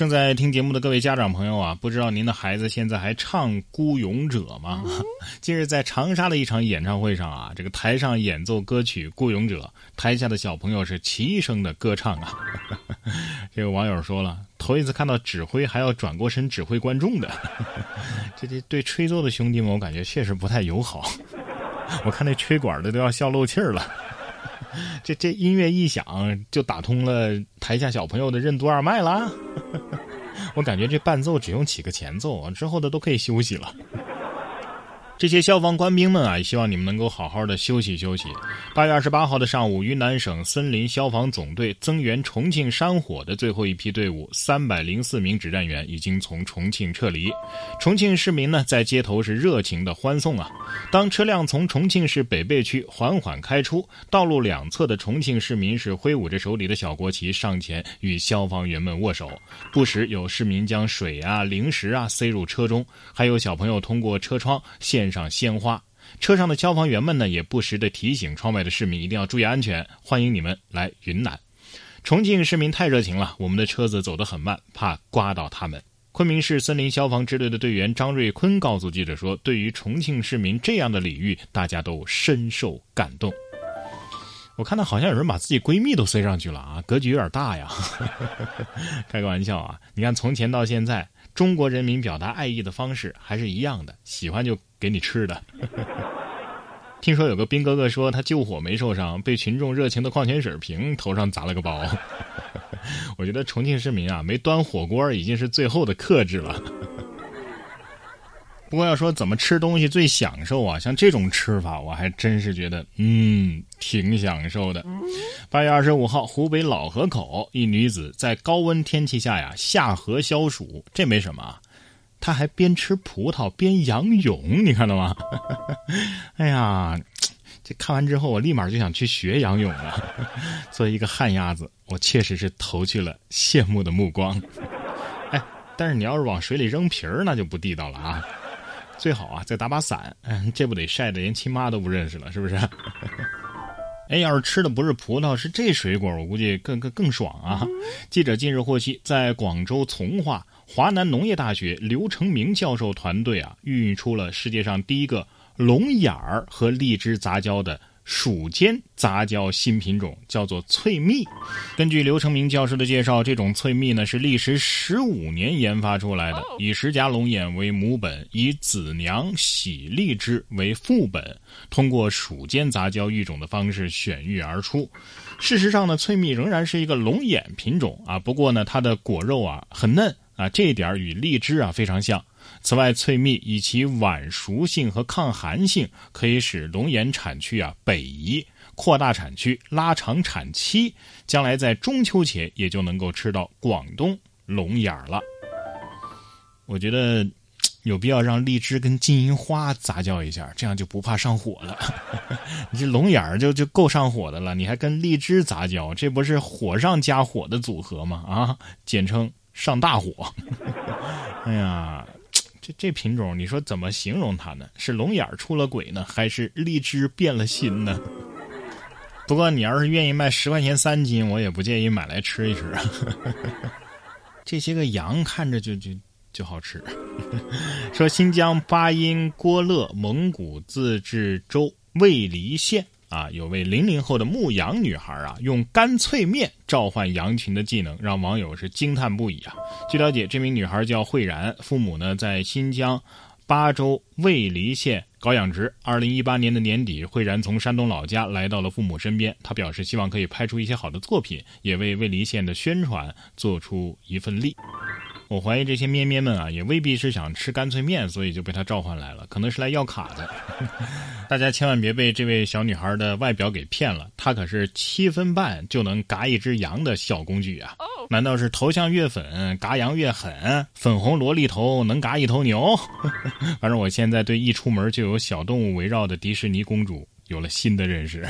正在听节目的各位家长朋友啊，不知道您的孩子现在还唱《孤勇者》吗？近日在长沙的一场演唱会上啊，这个台上演奏歌曲《孤勇者》，台下的小朋友是齐声的歌唱啊。这个网友说了，头一次看到指挥还要转过身指挥观众的，这 这对吹奏的兄弟们，我感觉确实不太友好。我看那吹管的都要笑漏气儿了。这这音乐一响，就打通了台下小朋友的任督二脉啦。我感觉这伴奏只用起个前奏，之后的都可以休息了。这些消防官兵们啊，希望你们能够好好的休息休息。八月二十八号的上午，云南省森林消防总队增援重庆山火的最后一批队伍三百零四名指战员已经从重庆撤离。重庆市民呢，在街头是热情的欢送啊。当车辆从重庆市北碚区缓缓开出，道路两侧的重庆市民是挥舞着手里的小国旗上前与消防员们握手。不时有市民将水啊、零食啊塞入车中，还有小朋友通过车窗上鲜花，车上的消防员们呢，也不时的提醒窗外的市民一定要注意安全，欢迎你们来云南。重庆市民太热情了，我们的车子走得很慢，怕刮到他们。昆明市森林消防支队的队员张瑞坤告诉记者说：“对于重庆市民这样的礼遇，大家都深受感动。”我看到好像有人把自己闺蜜都塞上去了啊，格局有点大呀。开个玩笑啊，你看从前到现在。中国人民表达爱意的方式还是一样的，喜欢就给你吃的。听说有个兵哥哥说他救火没受伤，被群众热情的矿泉水瓶头上砸了个包。我觉得重庆市民啊，没端火锅已经是最后的克制了。不过要说怎么吃东西最享受啊，像这种吃法，我还真是觉得，嗯，挺享受的。八月二十五号，湖北老河口一女子在高温天气下呀下河消暑，这没什么，他还边吃葡萄边仰泳，你看到吗？哎呀，这看完之后，我立马就想去学仰泳了。作为一个旱鸭子，我确实是投去了羡慕的目光。哎，但是你要是往水里扔皮儿，那就不地道了啊。最好啊，再打把伞，这不得晒得连亲妈都不认识了，是不是？哎，要是吃的不是葡萄，是这水果，我估计更更更爽啊！记者近日获悉，在广州从化华南农业大学刘成明教授团队啊，孕育出了世界上第一个龙眼儿和荔枝杂交的。蜀间杂交新品种叫做翠蜜。根据刘成明教授的介绍，这种翠蜜呢是历时十五年研发出来的，以石家龙眼为母本，以子娘喜荔枝为副本，通过蜀间杂交育种的方式选育而出。事实上呢，翠蜜仍然是一个龙眼品种啊，不过呢，它的果肉啊很嫩啊，这一点与荔枝啊非常像。此外，翠蜜以其晚熟性和抗寒性，可以使龙眼产区啊北移，扩大产区，拉长产期，将来在中秋节也就能够吃到广东龙眼了。我觉得 有必要让荔枝跟金银花杂交一下，这样就不怕上火了。你 这龙眼就就够上火的了，你还跟荔枝杂交，这不是火上加火的组合吗？啊，简称上大火。哎呀！这这品种，你说怎么形容它呢？是龙眼出了轨呢，还是荔枝变了心呢？不过你要是愿意卖十块钱三斤，我也不介意买来吃一吃啊。这些个羊看着就就就好吃。说新疆巴音郭勒蒙古自治州尉犁县。啊，有位零零后的牧羊女孩啊，用干脆面召唤羊群的技能，让网友是惊叹不已啊。据了解，这名女孩叫慧然，父母呢在新疆巴州尉犁县搞养殖。二零一八年的年底，慧然从山东老家来到了父母身边，她表示希望可以拍出一些好的作品，也为尉犁县的宣传做出一份力。我怀疑这些咩咩们啊，也未必是想吃干脆面，所以就被他召唤来了，可能是来要卡的。大家千万别被这位小女孩的外表给骗了，她可是七分半就能嘎一只羊的小工具啊！难道是头像越粉，嘎羊越狠？粉红萝莉头能嘎一头牛？反正我现在对一出门就有小动物围绕的迪士尼公主有了新的认识。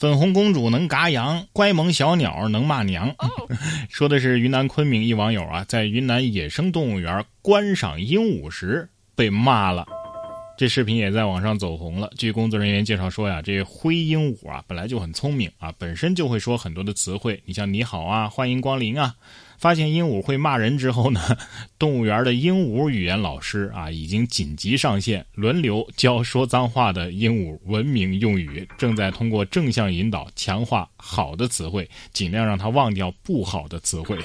粉红公主能嘎羊，乖萌小鸟能骂娘。说的是云南昆明一网友啊，在云南野生动物园观赏鹦鹉时被骂了。这视频也在网上走红了。据工作人员介绍说呀，这灰鹦鹉啊本来就很聪明啊，本身就会说很多的词汇，你像你好啊，欢迎光临啊。发现鹦鹉会骂人之后呢，动物园的鹦鹉语言老师啊，已经紧急上线，轮流教说脏话的鹦鹉文明用语，正在通过正向引导强化好的词汇，尽量让它忘掉不好的词汇。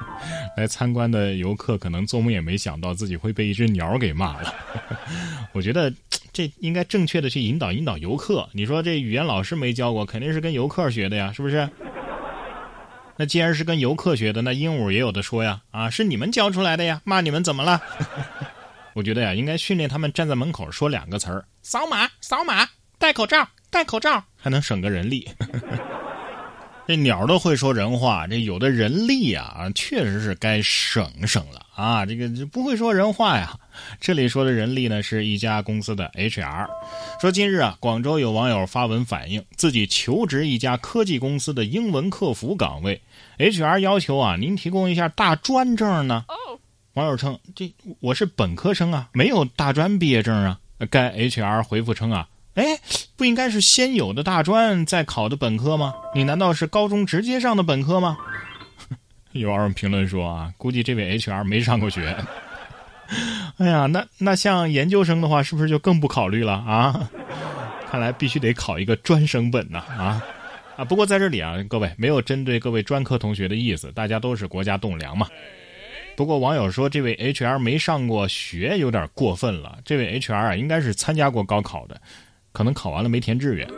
来参观的游客可能做梦也没想到自己会被一只鸟给骂了。我觉得这应该正确的去引导引导游客。你说这语言老师没教过，肯定是跟游客学的呀，是不是？那既然是跟游客学的，那鹦鹉也有的说呀，啊，是你们教出来的呀，骂你们怎么了？我觉得呀，应该训练他们站在门口说两个词儿：扫码，扫码，戴口罩，戴口罩，还能省个人力。这鸟都会说人话，这有的人力啊，确实是该省省了啊！这个不会说人话呀。这里说的人力呢，是一家公司的 HR。说近日啊，广州有网友发文反映，自己求职一家科技公司的英文客服岗位，HR 要求啊，您提供一下大专证呢。网友称，这我是本科生啊，没有大专毕业证啊。该 HR 回复称啊。哎，不应该是先有的大专再考的本科吗？你难道是高中直接上的本科吗？有网友评论说啊，估计这位 HR 没上过学。哎呀，那那像研究生的话，是不是就更不考虑了啊？看来必须得考一个专升本呐啊啊！不过在这里啊，各位没有针对各位专科同学的意思，大家都是国家栋梁嘛。不过网友说这位 HR 没上过学有点过分了，这位 HR 啊应该是参加过高考的。可能考完了没填志愿。